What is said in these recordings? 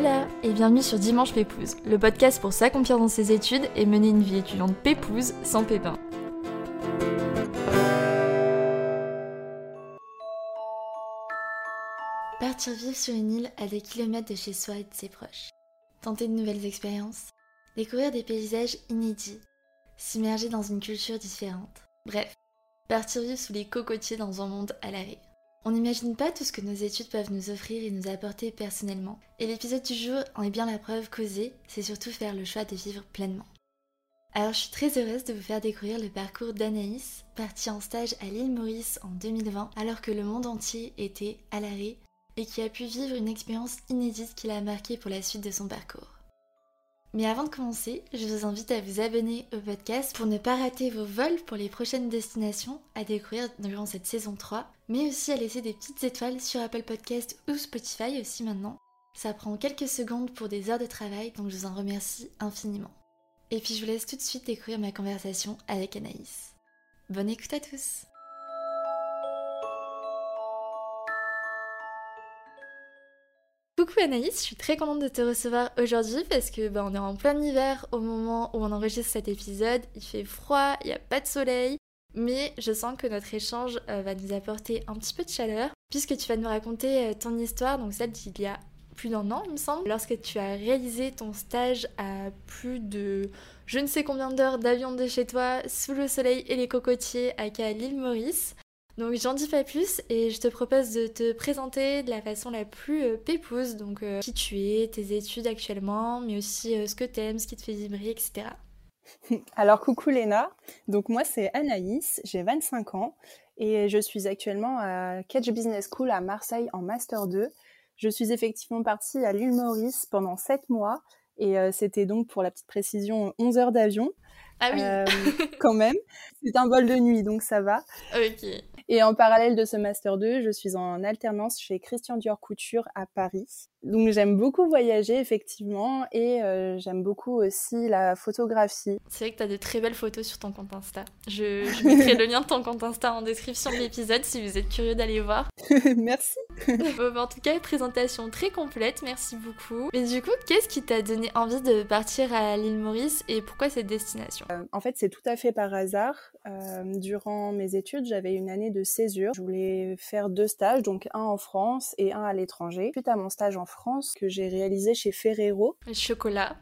Hola et bienvenue sur Dimanche Pépouze, le podcast pour s'accomplir dans ses études et mener une vie étudiante pépouze sans pépin. Partir vivre sur une île à des kilomètres de chez soi et de ses proches. Tenter de nouvelles expériences. Découvrir des paysages inédits. S'immerger dans une culture différente. Bref, partir vivre sous les cocotiers dans un monde à l'arrêt. On n'imagine pas tout ce que nos études peuvent nous offrir et nous apporter personnellement. Et l'épisode du jour en est bien la preuve qu'oser, c'est surtout faire le choix de vivre pleinement. Alors je suis très heureuse de vous faire découvrir le parcours d'Anaïs, partie en stage à l'île Maurice en 2020 alors que le monde entier était à l'arrêt et qui a pu vivre une expérience inédite qui l'a marquée pour la suite de son parcours. Mais avant de commencer, je vous invite à vous abonner au podcast pour ne pas rater vos vols pour les prochaines destinations à découvrir durant cette saison 3, mais aussi à laisser des petites étoiles sur Apple Podcast ou Spotify aussi maintenant. Ça prend quelques secondes pour des heures de travail, donc je vous en remercie infiniment. Et puis je vous laisse tout de suite découvrir ma conversation avec Anaïs. Bonne écoute à tous Anaïs, je suis très contente de te recevoir aujourd'hui parce que bah, on est en plein hiver au moment où on enregistre cet épisode. Il fait froid, il n'y a pas de soleil, mais je sens que notre échange euh, va nous apporter un petit peu de chaleur puisque tu vas nous raconter euh, ton histoire, donc celle d'il y a plus d'un an, il me semble, lorsque tu as réalisé ton stage à plus de je ne sais combien d'heures d'avion de chez toi, sous le soleil et les cocotiers à l'île Maurice. Donc j'en dis pas plus et je te propose de te présenter de la façon la plus euh, pépouse, donc euh, qui tu es, tes études actuellement, mais aussi euh, ce que t'aimes, ce qui te fait vibrer, etc. Alors coucou Léna, donc moi c'est Anaïs, j'ai 25 ans et je suis actuellement à Catch Business School à Marseille en Master 2. Je suis effectivement partie à l'île Maurice pendant 7 mois et c'était donc pour la petite précision 11 heures d'avion. Ah oui. quand même. C'est un vol de nuit, donc ça va. Ok. Et en parallèle de ce Master 2, je suis en alternance chez Christian Dior Couture à Paris. Donc j'aime beaucoup voyager effectivement et euh, j'aime beaucoup aussi la photographie. C'est vrai que tu as de très belles photos sur ton compte Insta. Je, je mettrai le lien de ton compte Insta en description de l'épisode si vous êtes curieux d'aller voir. merci. en tout cas, présentation très complète, merci beaucoup. Mais du coup, qu'est-ce qui t'a donné envie de partir à l'île Maurice et pourquoi cette destination? Euh, En fait, c'est tout à fait par hasard. Euh, durant mes études, j'avais une année de césure. Je voulais faire deux stages, donc un en France et un à l'étranger. Suite à mon stage en France que j'ai réalisé chez Ferrero. Les chocolats.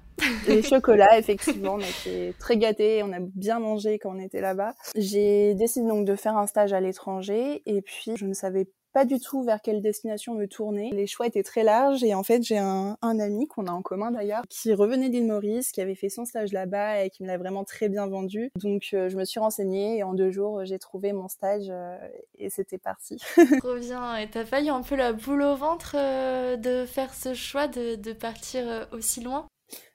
Les chocolats, effectivement, on était très gâtés, on a bien mangé quand on était là-bas. J'ai décidé donc de faire un stage à l'étranger et puis je ne savais pas du tout vers quelle destination me tourner. Les choix étaient très larges et en fait j'ai un, ami qu'on a en commun d'ailleurs qui revenait d'île Maurice, qui avait fait son stage là-bas et qui me l'a vraiment très bien vendu. Donc euh, je me suis renseignée et en deux jours j'ai trouvé mon stage euh, et c'était parti. Trop bien et t'as failli un peu la boule au ventre euh, de faire ce choix de, de partir aussi loin?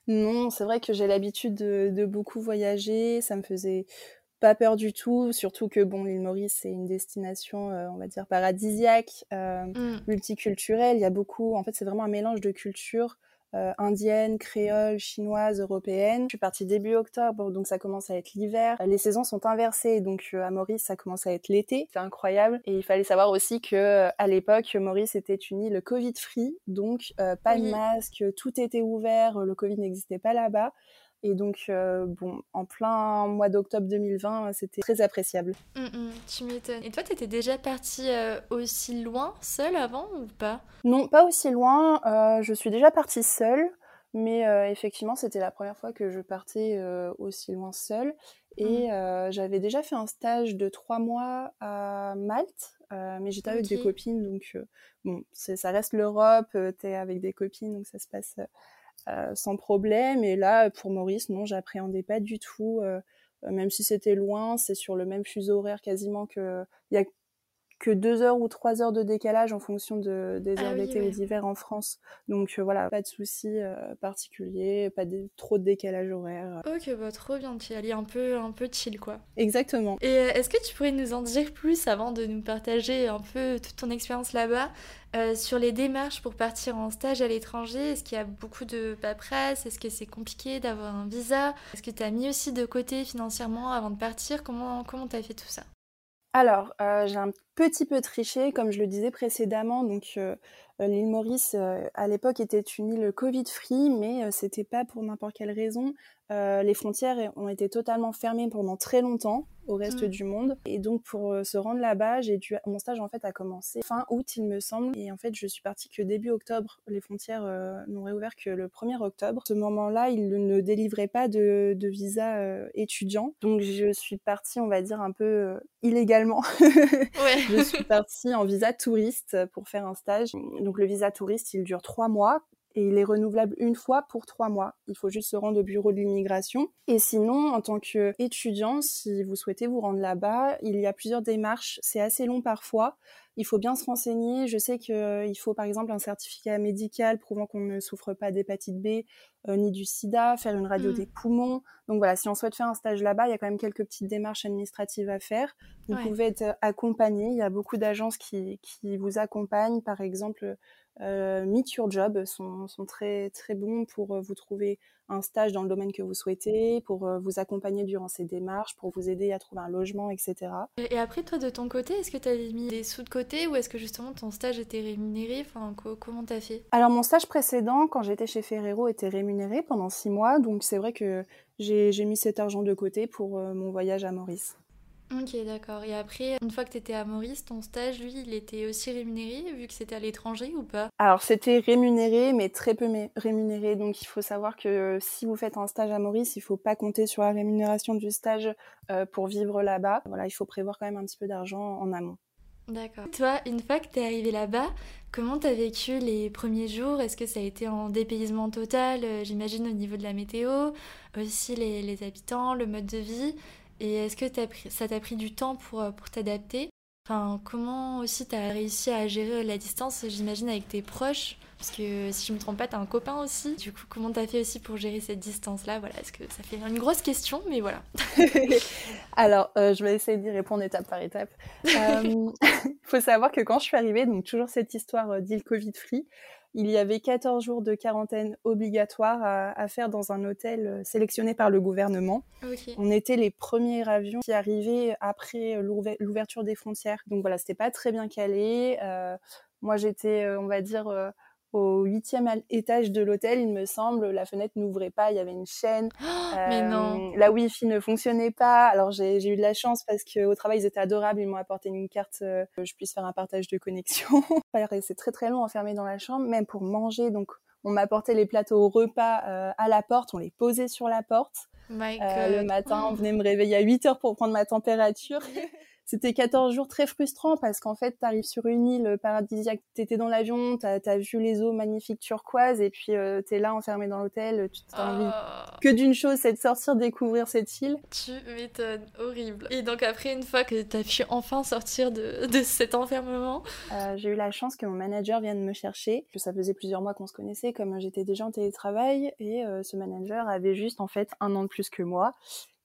Non, c'est vrai que j'ai l'habitude de, de, beaucoup voyager. Ça me faisait pas peur du tout, surtout que bon, l'île Maurice c'est une destination, euh, on va dire paradisiaque, euh, mm. multiculturelle. Il y a beaucoup, en fait, c'est vraiment un mélange de cultures euh, indienne, créole, chinoise, européenne. Je suis partie début octobre, donc ça commence à être l'hiver. Les saisons sont inversées, donc à Maurice ça commence à être l'été. C'est incroyable. Et il fallait savoir aussi que à l'époque Maurice était une île Covid free, donc pas de masque, tout était ouvert, le Covid n'existait pas là-bas. Et donc, euh, bon, en plein mois d'octobre 2020, c'était très appréciable. Hum, hum, tu m'étonnes. Et toi, tu étais déjà partie euh, aussi loin, seule avant ou pas? Non, pas aussi loin. Euh, je suis déjà partie seule. Mais effectivement, c'était la première fois que je partais aussi loin seule. Et hum. j'avais déjà fait un stage de trois mois à Malte. mais j'étais avec des copines. Donc, bon, ça reste l'Europe. tu es avec des copines, donc ça se passe euh, sans problème. Et là, pour Maurice, non, j'appréhendais pas du tout. Euh, même si c'était loin, c'est sur le même fuseau horaire quasiment que. Que deux heures ou trois heures de décalage en fonction de, des ah heures d'été ou d'hiver en France. Donc euh, voilà, pas de soucis particuliers, pas de, trop de décalage horaire. Ok, bah trop bien, tu es un peu, un peu chill quoi. Exactement. Et est-ce que tu pourrais nous en dire plus avant de nous partager un peu toute ton expérience là-bas euh, sur les démarches pour partir en stage à l'étranger, est-ce qu'il y a beaucoup de paperasse? Est-ce que c'est compliqué d'avoir un visa? Est-ce que tu as mis aussi de côté financièrement avant de partir? Comment tu as fait tout ça? Alors, euh, j'ai un petit peu triché, comme je le disais précédemment. Donc, l'île Maurice, à l'époque, était une île Covid-free, mais c'était pas pour n'importe quelle raison. les frontières ont été totalement fermées pendant très longtemps au reste mmh. du monde. Et donc, pour euh, se rendre là-bas, j'ai dû... mon stage, en fait, a commencé fin août, il me semble. Et en fait, je suis partie que début octobre. Les frontières euh, n'ont réouvert que le 1er octobre. À ce moment-là, ils ne délivraient pas de, de visa euh, étudiant. Donc, je suis partie, on va dire, un peu illégalement. ouais. je suis partie en visa touriste pour faire un stage. Donc, le visa touriste, il dure trois mois et il est renouvelable une fois pour trois mois. Il faut juste se rendre au bureau de l'immigration. Et sinon, en tant qu'étudiant, si vous souhaitez vous rendre là-bas, il y a plusieurs démarches. C'est assez long parfois. Il faut bien se renseigner. Je sais qu'il euh, faut par exemple un certificat médical prouvant qu'on ne souffre pas d'hépatite B euh, ni du sida, faire une radio mmh. des poumons. Donc voilà, si on souhaite faire un stage là-bas, il y a quand même quelques petites démarches administratives à faire. Vous pouvez être accompagné. Il y a beaucoup d'agences qui, qui vous accompagnent. Par exemple, euh, Meet Your Job sont, sont, très, très bons pour euh, vous trouver un stage dans le domaine que vous souhaitez, pour euh, vous accompagner durant ces démarches, pour vous aider à trouver un logement, etc. Et après, toi, de ton côté, est-ce que tu avais mis des sous de côté ou est-ce que justement ton stage était rémunéré enfin, Comment t'as fait? Alors, mon stage précédent, quand j'étais chez Ferrero, était rémunéré pendant six mois. Donc, c'est vrai que j'ai mis cet argent de côté pour mon voyage à Maurice. Ok, d'accord. Et après, une fois que tu étais à Maurice, ton stage, lui, il était aussi rémunéré vu que c'était à l'étranger ou pas? Alors, c'était rémunéré, mais très peu rémunéré. Donc, il faut savoir que si vous faites un stage à Maurice, il faut pas compter sur la rémunération du stage euh, pour vivre là-bas. Voilà, il faut prévoir quand même un petit peu d'argent en amont. D'accord. Toi, une fois que tu es arrivé là-bas, comment tu as vécu les premiers jours? Est-ce que ça a été en dépaysement total euh, J'imagine au niveau de la météo, aussi les, les habitants, le mode de vie? Et est-ce que ça t'a pris du temps pour, euh, pour t'adapter? Enfin, comment aussi t'as réussi à gérer la distance, j'imagine, avec tes proches? Parce que si je me trompe pas, t'as un copain aussi. Du coup, comment t'as fait aussi pour gérer cette distance-là? Voilà, est-ce que ça fait une grosse question, mais voilà. Alors, euh, je vais essayer d'y répondre étape par étape. Il euh, faut savoir que quand je suis arrivée, donc toujours cette histoire d'île Covid-free, il y avait 14 jours de quarantaine obligatoire à, faire dans un hôtel euh, sélectionné par le gouvernement. On était les premiers avions qui arrivaient après l'ouverture des frontières. Donc voilà, c'était pas très bien calé. Euh, moi, j'étais, euh, on va dire, au huitième étage de l'hôtel, il me semble. La fenêtre n'ouvrait pas, il y avait une chaîne. mais non. La Wi-Fi ne fonctionnait pas. Alors j'ai eu de la chance parce qu'au travail, ils étaient adorables. Ils m'ont apporté une carte euh, que je puisse faire un partage de connexion. C'est très très long enfermé dans la chambre, même pour manger. Donc on m'apportait les plateaux au repas euh, à la porte, on les posait sur la porte. Euh, le matin, on venait me réveiller à 8 heures pour prendre ma température. c'était 14 jours très frustrants parce qu'en fait, tu arrives sur une île paradisiaque, tu étais dans l'avion, tu as, vu les eaux magnifiques turquoises et puis euh, tu es là enfermé dans l'hôtel, tu t'as envie oh. que d'une chose, c'est de sortir, découvrir cette île. Tu m'étonnes, horrible. Et donc après, une fois que tu as pu enfin sortir de, de cet enfermement? Euh, J'ai eu la chance que mon manager vienne me chercher, que ça faisait plusieurs mois qu'on se connaissait, comme j'étais déjà en télétravail et euh, ce manager avait juste en fait un an de plus que moi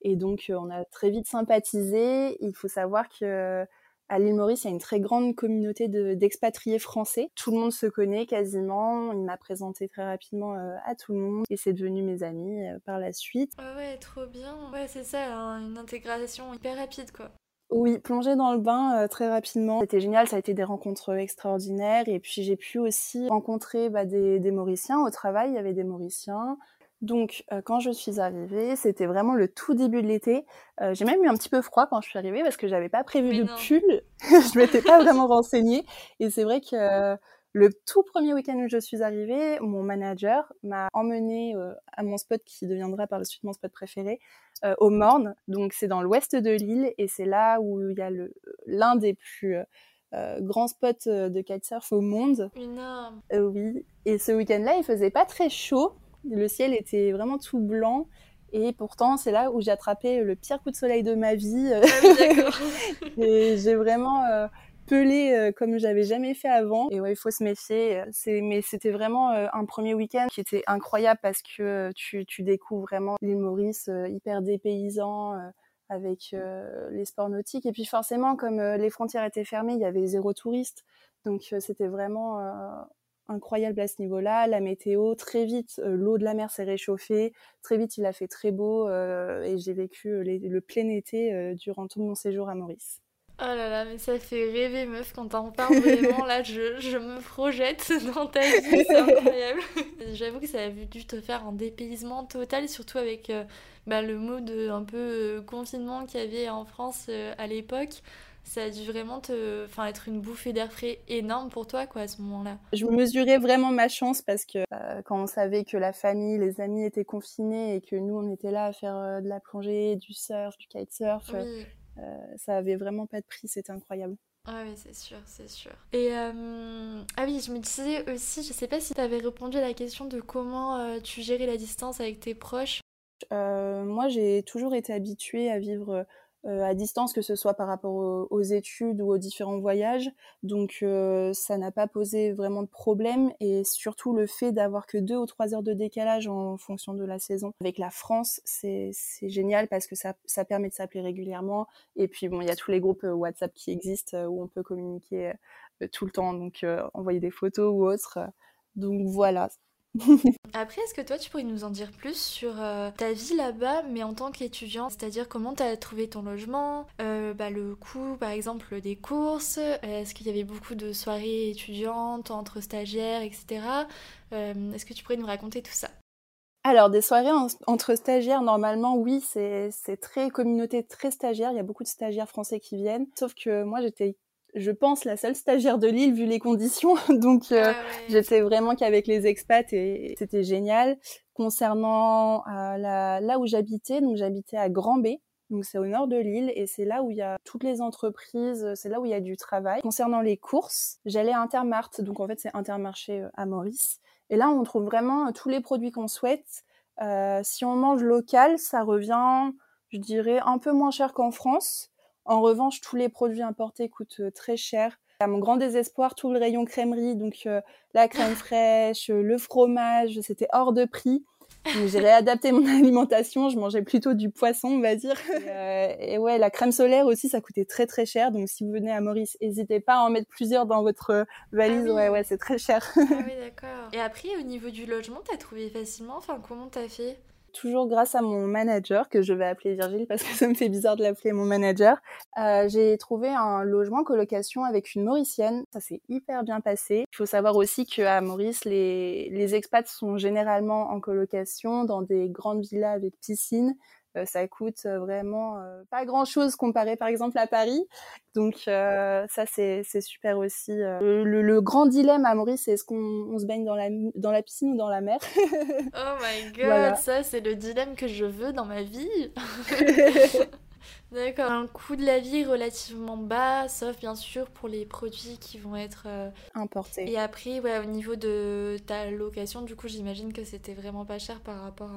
et donc, euh, on a très vite sympathisé. Il faut savoir que à l'île Maurice, il y a une très grande communauté d'expatriés français. Tout le monde se connaît quasiment. Il m'a présenté très rapidement euh, à tout le monde et c'est devenu mes amis euh, par la suite. Ah ouais, trop bien. Ouais, c'est ça, hein, une intégration hyper rapide quoi. Oui, plonger dans le bain très rapidement. C'était génial, ça a été des rencontres extraordinaires. Et puis j'ai pu aussi rencontrer bah, des, des Mauriciens au travail. Il y avait des Mauriciens, donc, euh, quand je suis arrivée, c'était vraiment le tout début de l'été. Euh, j'ai même eu un petit peu froid quand je suis arrivée parce que j'avais pas prévu de pull. je m'étais pas vraiment renseignée. Et c'est vrai que euh, le tout premier week-end où je suis arrivée, mon manager m'a emmenée à mon spot qui deviendra par la suite mon spot préféré, au Morne. Donc, c'est dans l'ouest de l'île et c'est là où il y a l'un des plus grands spots de kitesurf au monde. Énorme. oui. Et ce week-end-là, il faisait pas très chaud. Le ciel était vraiment tout blanc. Et pourtant, c'est là où j'ai attrapé le pire coup de soleil de ma vie. Ah et j'ai vraiment euh, pelé euh, comme j'avais jamais fait avant. Et ouais, il faut se méfier. Mais c'était vraiment euh, un premier week-end qui était incroyable parce que tu, tu découvres vraiment l'île Maurice hyper dépaysant avec les sports nautiques. Et puis forcément, comme les frontières étaient fermées, il y avait zéro touriste. Donc c'était vraiment incroyable à ce niveau-là. La météo, très vite, euh, l'eau de la mer s'est réchauffée. Très vite, il a fait très beau euh, et j'ai vécu euh, le plein été durant tout mon séjour à Maurice. Oh là là, mais ça fait rêver, meuf, quand t'en parles vraiment. là, je, je, me projette dans ta vie, c'est incroyable. J'avoue que ça a dû te faire un dépaysement total, surtout avec euh, bah, le mot de un peu euh, confinement qu'il y avait en France euh, à l'époque. Ça a dû vraiment te, enfin, être une bouffée d'air frais énorme pour toi, quoi, à ce moment-là. Je mesurais vraiment ma chance parce que quand on savait que la famille, les amis étaient confinés et que nous, on était là à faire de la plongée, du surf, du kitesurf. Oui euh, ça avait vraiment pas de prix, c'était incroyable. Ah oui, c'est sûr, c'est sûr. Et euh, ah oui, je me disais aussi, je sais pas si tu avais répondu à la question de comment euh, tu gérais la distance avec tes proches. moi, j'ai toujours été habituée à vivre euh, à distance, que ce soit par rapport aux, études ou aux différents voyages. Donc euh, ça n'a pas posé vraiment de problème et surtout le fait d'avoir que deux ou trois heures de décalage en fonction de la saison. Avec la France, c'est génial parce que ça, ça permet de s'appeler régulièrement. Et puis bon, il y a tous les groupes euh, WhatsApp qui existent où on peut communiquer tout le temps, donc envoyer des photos ou autres. Donc voilà, Après, est-ce que toi, tu pourrais nous en dire plus sur euh, ta vie là-bas, mais en tant qu'étudiant? C'est-à-dire comment tu as trouvé ton logement, euh, bah, le coût, par exemple, des courses? Est-ce qu'il y avait beaucoup de soirées étudiantes entre stagiaires, etc. Euh, est-ce que tu pourrais nous raconter tout ça? Alors, des soirées entre stagiaires, normalement, oui, c'est très communauté, très stagiaire. Il y a beaucoup de stagiaires français qui viennent. Sauf que moi, j'étais je pense, la seule stagiaire de Lille vu les conditions. Donc, euh, ah j'étais vraiment qu'avec les expats et c'était génial. Concernant euh, la, là où j'habitais, donc j'habitais à Grand B. Donc c'est au nord de l'île et c'est là où il y a toutes les entreprises, c'est là où il y a du travail. Concernant les courses, j'allais à Intermart, donc en fait c'est Intermarché euh, à Maurice. Et là on trouve vraiment tous les produits qu'on souhaite. si on mange local, ça revient, je dirais, un peu moins cher qu'en France. En revanche, tous les produits importés coûtent euh, très cher. À mon grand désespoir, tout le rayon crèmerie, donc euh, la crème fraîche, le fromage, c'était hors de prix. J'ai réadapté mon alimentation, je mangeais plutôt du poisson, on va dire. Euh, et, ouais, la crème solaire aussi, ça coûtait très très cher. Donc si vous venez à Maurice, n'hésitez pas à en mettre plusieurs dans votre valise. Ah ouais, ouais, c'est très cher. ah oui, d'accord. Et après, au niveau du logement, t'as trouvé facilement? Enfin, comment t'as fait? Toujours grâce à mon manager, que je vais appeler Virgile parce que ça me fait bizarre de l'appeler mon manager, euh, j'ai trouvé un logement colocation avec une Mauricienne. Ça s'est hyper bien passé. Il faut savoir aussi qu'à Maurice, les, les expats sont généralement en colocation dans des grandes villas avec piscine. Euh, ça coûte euh, vraiment euh, pas grand chose comparé par exemple à Paris. Donc ça c'est super aussi. Le, grand dilemme à Maurice c'est est-ce qu'on se baigne dans la, dans la piscine ou dans la mer? Oh my god, ça c'est le dilemme que je veux dans ma vie. D'accord, un coût de la vie relativement bas, sauf bien sûr pour les produits qui vont être importés. Et après, ouais, au niveau de ta location, du coup, j'imagine que c'était vraiment pas cher par rapport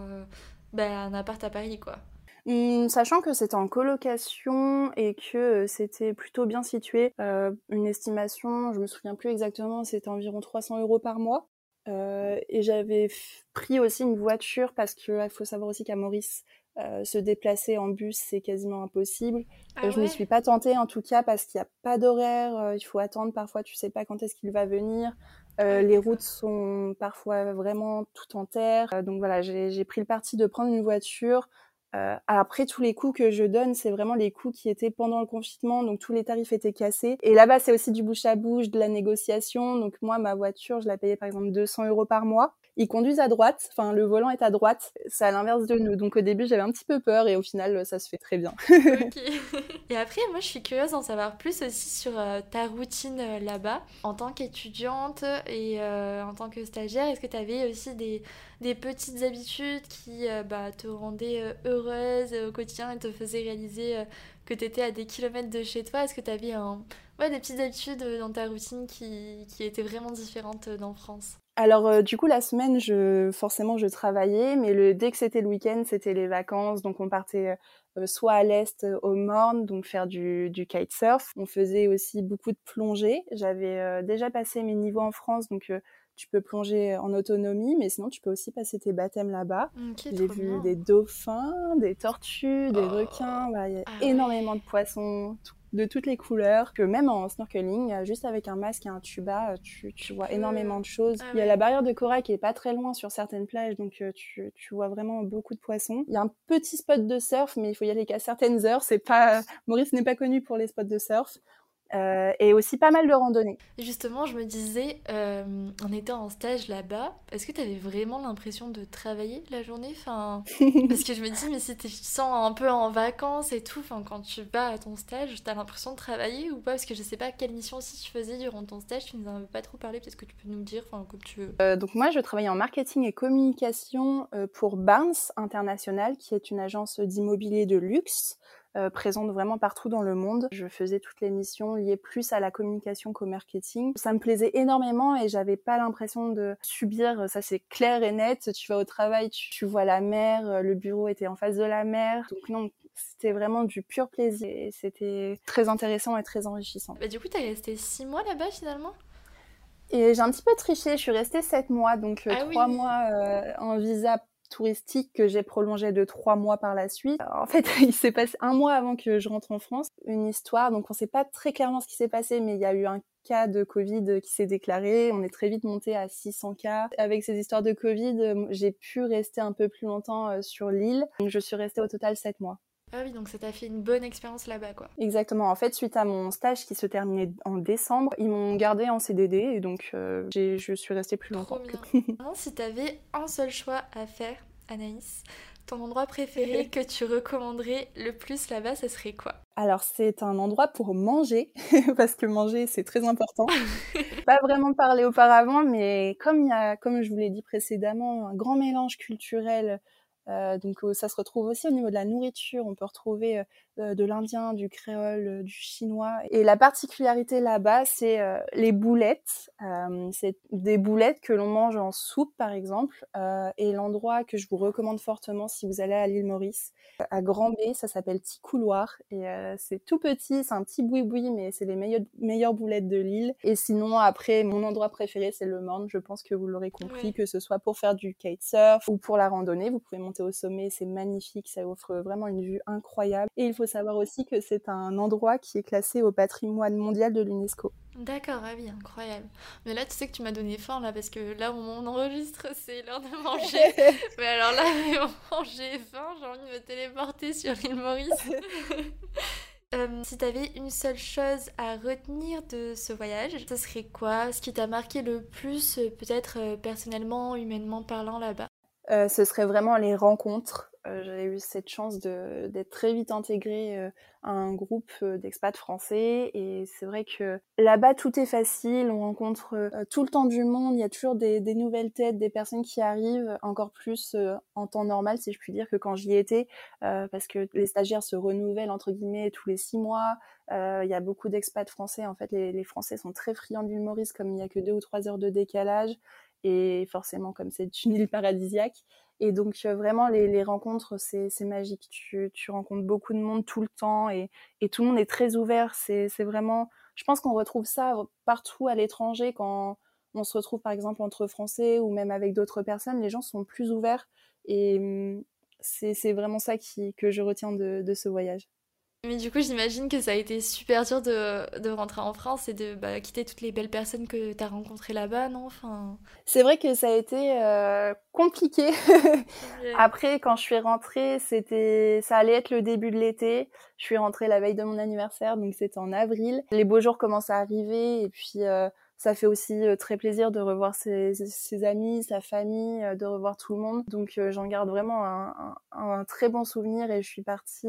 bah, un appart à Paris, quoi. Mmh, sachant que c'était en colocation et que euh, c'était plutôt bien situé, euh, une estimation, je me souviens plus exactement, c'était environ 300 euros par mois. Euh, et j'avais pris aussi une voiture parce qu'il faut savoir aussi qu'à Maurice, se déplacer en bus, c'est quasiment impossible. Ah je ne me suis pas tentée en tout cas parce qu'il n'y a pas d'horaire, il faut attendre parfois, tu sais pas quand est-ce qu'il va venir. Euh, les routes sont parfois vraiment tout en terre. Euh, donc voilà, j'ai pris le parti de prendre une voiture. Euh, après, tous les coûts que je donne, c'est vraiment les coûts qui étaient pendant le confinement, donc tous les tarifs étaient cassés. Et là-bas, c'est aussi du bouche à bouche, de la négociation. Donc moi, ma voiture, je la payais par exemple 200 euros par mois. Ils conduisent à droite, enfin le volant est à droite, c'est à l'inverse de nous. Donc au début j'avais un petit peu peur et au final ça se fait très bien. Et après moi je suis curieuse d'en savoir plus aussi sur euh, ta routine euh, là-bas en tant qu'étudiante et euh, en tant que stagiaire. Est-ce que tu avais aussi des, des, petites habitudes qui bah, te rendaient heureuse au quotidien et te faisaient réaliser que tu étais à des kilomètres de chez toi? Est-ce que tu avais des petites habitudes dans ta routine qui, qui étaient vraiment différentes d'en France? Alors euh, du coup la semaine, je forcément je travaillais, mais le dès que c'était le week-end, c'était les vacances, donc on partait euh, soit à l'est au Morne, donc faire du, du kitesurf. On faisait aussi beaucoup de plongée. J'avais euh, déjà passé mes niveaux en France, donc tu peux plonger en autonomie, mais sinon tu peux aussi passer tes baptêmes là-bas. J'ai vu des dauphins, des tortues, des oh. requins, il y a ah énormément de poissons, de toutes les couleurs, que même en snorkeling, juste avec un masque et un tuba, tu, tu vois énormément de choses. Ah il y a la barrière de corail qui est pas très loin sur certaines plages, donc tu, tu vois vraiment beaucoup de poissons. Il y a un petit spot de surf, mais il faut y aller qu'à certaines heures. C'est pas Maurice n'est pas connu pour les spots de surf. Euh, et aussi pas mal de randonnées. Justement, je me disais, euh, en étant en stage là-bas, est-ce que tu avais vraiment l'impression de travailler la journée? Enfin, Parce que je me dis, mais si tu te sens un peu en vacances et tout, enfin, quand tu vas à ton stage, tu as l'impression de travailler ou pas? Parce que je sais pas quelle mission aussi tu faisais durant ton stage, tu nous en as pas trop parlé, peut-être que tu peux nous dire, enfin, comme tu veux. Euh, donc moi, je travaillais en marketing et communication pour Barnes International, qui est une agence d'immobilier de luxe. Euh, présente vraiment partout dans le monde. Je faisais toutes les missions liées plus à la communication qu'au marketing. Ça me plaisait énormément et j'avais pas l'impression de subir. Ça c'est clair et net. Tu vas au travail, tu, vois la mer, euh, le bureau était en face de la mer. Donc non, c'était vraiment du pur plaisir. et C'était très intéressant et très enrichissant. Bah, du coup, t'as resté six mois là-bas finalement? Et j'ai un petit peu triché, je suis restée sept mois, donc euh, ah trois mois en visa touristique que j'ai prolongé de trois mois par la suite. En fait, il s'est passé un mois avant que je rentre en France, une histoire. Donc, on sait pas très clairement ce qui s'est passé, mais il y a eu un cas de Covid qui s'est déclaré. On est très vite monté à 600 cas. Avec ces histoires de Covid, j'ai pu rester un peu plus longtemps euh, sur l'île. Je suis restée au total sept mois. Ah oui, donc ça t'a fait une bonne expérience là-bas, quoi. Exactement. En fait, suite à mon stage qui se terminait en décembre, ils m'ont gardé en CDD et donc euh, je suis restée plus longtemps. si t'avais un seul choix à faire, Anaïs, ton endroit préféré que tu recommanderais le plus là-bas, ce serait quoi? Alors c'est un endroit pour manger, parce que manger c'est très important. Pas vraiment parlé auparavant, mais comme il y a, comme je vous l'ai dit précédemment, un grand mélange culturel euh, donc ça se retrouve aussi au niveau de la nourriture. On peut retrouver euh, de l'indien, du créole, du chinois. Et la particularité là-bas, c'est euh, les boulettes. c'est des boulettes que l'on mange en soupe, par exemple. et l'endroit que je vous recommande fortement si vous allez à l'île Maurice, à Grand B, ça s'appelle Couloir Et c'est tout petit, c'est un petit boui-boui, mais c'est les meilleures, meilleures boulettes de l'île. Et sinon, après, mon endroit préféré, c'est le Morne. Je pense que vous l'aurez compris, que ce soit pour faire du kitesurf ou pour la randonnée. Vous pouvez au sommet, c'est magnifique, ça offre vraiment une vue incroyable. Et il faut savoir aussi que c'est un endroit qui est classé au patrimoine mondial de l'UNESCO. D'accord, ah oui, incroyable. Mais là, tu sais que tu m'as donné faim, là, parce que là, où on enregistre, c'est l'heure de manger. Mais alors là, j'ai faim, j'ai envie de me téléporter sur l'île Maurice. Euh, si tu avais une seule chose à retenir de ce voyage, ce serait quoi? Ce qui t'a marqué le plus, euh, peut-être euh, personnellement, humainement parlant là-bas? Euh, ce serait vraiment les rencontres. Euh, J'ai eu cette chance d'être très vite intégrée euh, à un groupe d'expats français. Et c'est vrai que là-bas tout est facile, on rencontre tout le temps du monde, il y a toujours des, nouvelles têtes, des personnes qui arrivent, encore plus en temps normal si je puis dire que quand j'y étais, parce que les stagiaires se renouvellent entre guillemets tous les six mois. Il y a beaucoup d'expats français. En fait, les, les Français sont très friands Maurice, comme il n'y a que deux ou trois heures de décalage et forcément comme c'est une île paradisiaque. Et donc euh, vraiment les, rencontres, c'est magique. Tu, rencontres beaucoup de monde tout le temps et, tout le monde est très ouvert. C'est vraiment, je pense qu'on retrouve ça partout à l'étranger quand on se retrouve par exemple entre Français ou même avec d'autres personnes. Les gens sont plus ouverts et hum, c'est vraiment ça qui, que je retiens de ce voyage. Mais du coup, j'imagine que ça a été super dur de, de rentrer en France et de bah, quitter toutes les belles personnes que tu as rencontrées là-bas, non? Enfin... C'est vrai que ça a été euh, compliqué. Après, quand je suis rentrée, c'était, ça allait être le début de l'été. Je suis rentrée la veille de mon anniversaire, donc c'était en avril. Les beaux jours commencent à arriver et puis euh, ça fait aussi euh, très plaisir de revoir ses, ses, amis, sa famille, de revoir tout le monde. Donc j'en garde vraiment un, un, un, très bon souvenir et je suis partie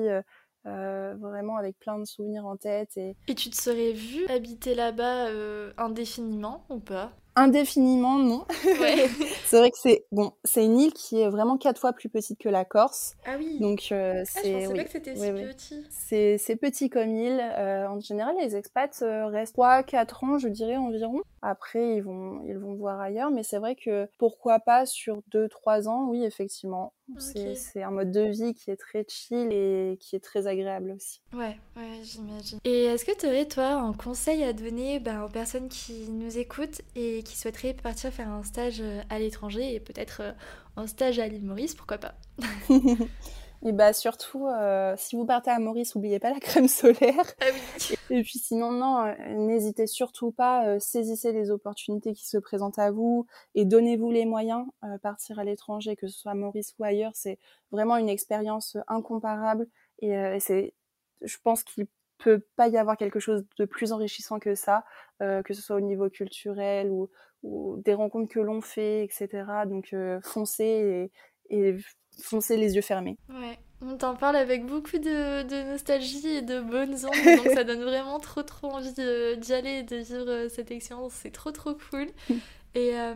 euh, vraiment avec plein de souvenirs en tête. Et, et tu te serais vu habiter là-bas euh, indéfiniment ou pas? Indéfiniment, non. c'est vrai que c'est bon, c'est une île qui est vraiment quatre fois plus petite que la Corse. Ah oui. Donc euh, c'est. Ah, je que c'était si petit. C'est petit comme île. Euh, en général, les expats restent 3-4 ans, je dirais environ. Après, ils vont ils vont voir ailleurs, mais c'est vrai que pourquoi pas sur 2-3 ans, oui, effectivement. C'est un mode de vie qui est très chill et qui est très agréable aussi. Ouais, ouais, j'imagine. Et est-ce que tu aurais, toi, un conseil à donner ben, aux personnes qui nous écoutent et qui souhaiteraient partir faire un stage euh, à l'étranger et peut-être euh, un stage à l'île Maurice, pourquoi pas? Et bah surtout, euh, si vous partez à Maurice, n'oubliez pas la crème solaire. Ah oui. Et puis sinon, non, euh, n'hésitez surtout pas, euh, saisissez les opportunités qui se présentent à vous et donnez-vous les moyens. partir à l'étranger, que ce soit à Maurice ou ailleurs, c'est vraiment une expérience incomparable. Et c'est, je pense qu'il peut pas y avoir quelque chose de plus enrichissant que ça, que ce soit au niveau culturel ou, ou des rencontres que l'on fait, etc. Donc foncez et, et foncer les yeux fermés. Ouais, on t'en parle avec beaucoup de, nostalgie et de bonnes ondes, donc ça donne vraiment trop trop envie d'y aller et de vivre euh, cette expérience, c'est trop trop cool. Et euh,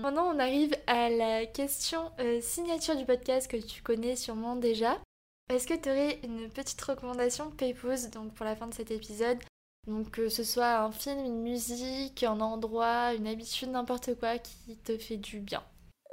maintenant on arrive à la question euh, signature du podcast que tu connais sûrement déjà. Est-ce que tu aurais une petite recommandation Paypose donc pour la fin de cet épisode? Donc que ce soit un film, une musique, un endroit, une habitude, n'importe quoi qui te fait du bien.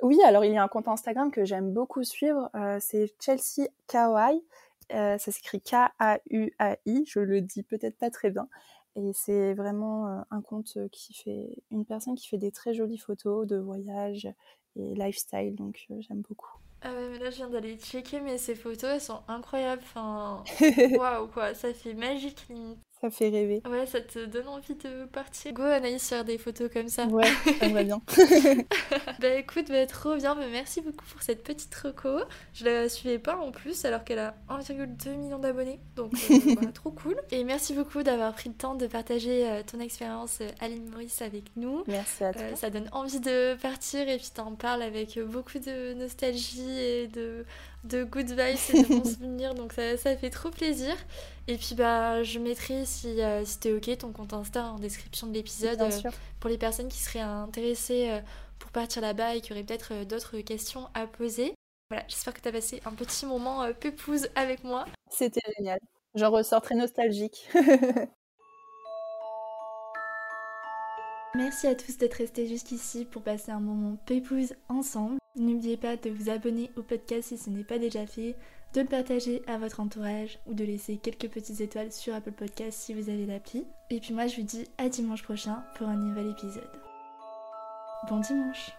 Oui, alors il y a un compte Instagram que j'aime beaucoup suivre, euh, c'est Chelsea Kawaii. Euh, ça s'écrit K-A-U-A-I, je le dis peut-être pas très bien. Et c'est vraiment euh, un compte qui fait une personne qui fait des très jolies photos de voyage et lifestyle, donc j'aime beaucoup. Ah ouais, mais là je viens d'aller checker, mais ces photos elles sont incroyables. Enfin, waouh quoi, ça fait magique limite. Ça fait rêver. Ouais, ça te donne envie de partir. Go Anaïs faire des photos comme ça. Ouais, j'aimerais bien. bah écoute, bah, trop bien. Bah, merci beaucoup pour cette petite reco. Je la suivais pas en plus alors qu'elle a 1,2 million d'abonnés. Donc euh, bah, trop cool. Et merci beaucoup d'avoir pris le temps de partager euh, ton expérience euh, Aline Maurice avec nous. Merci à toi. ça donne envie de partir et puis t'en parles avec beaucoup de nostalgie et de de good vibes et de bons souvenirs, donc ça, ça, fait trop plaisir. Et puis bah je mettrai si, euh, si t'es ok ton compte Insta en description de l'épisode euh, pour les personnes qui seraient intéressées euh, pour partir là-bas et qui auraient peut-être d'autres questions à poser. Voilà, j'espère que t'as passé un petit moment pépouze avec moi. C'était génial. J'en ressors très nostalgique. Merci à tous d'être restés jusqu'ici pour passer un moment pépouze ensemble. N'oubliez pas de vous abonner au podcast si ce n'est pas déjà fait, de le partager à votre entourage ou de laisser quelques petites étoiles sur Apple Podcast si vous avez l'appli. Et puis moi je vous dis à dimanche prochain pour un nouvel épisode. Bon dimanche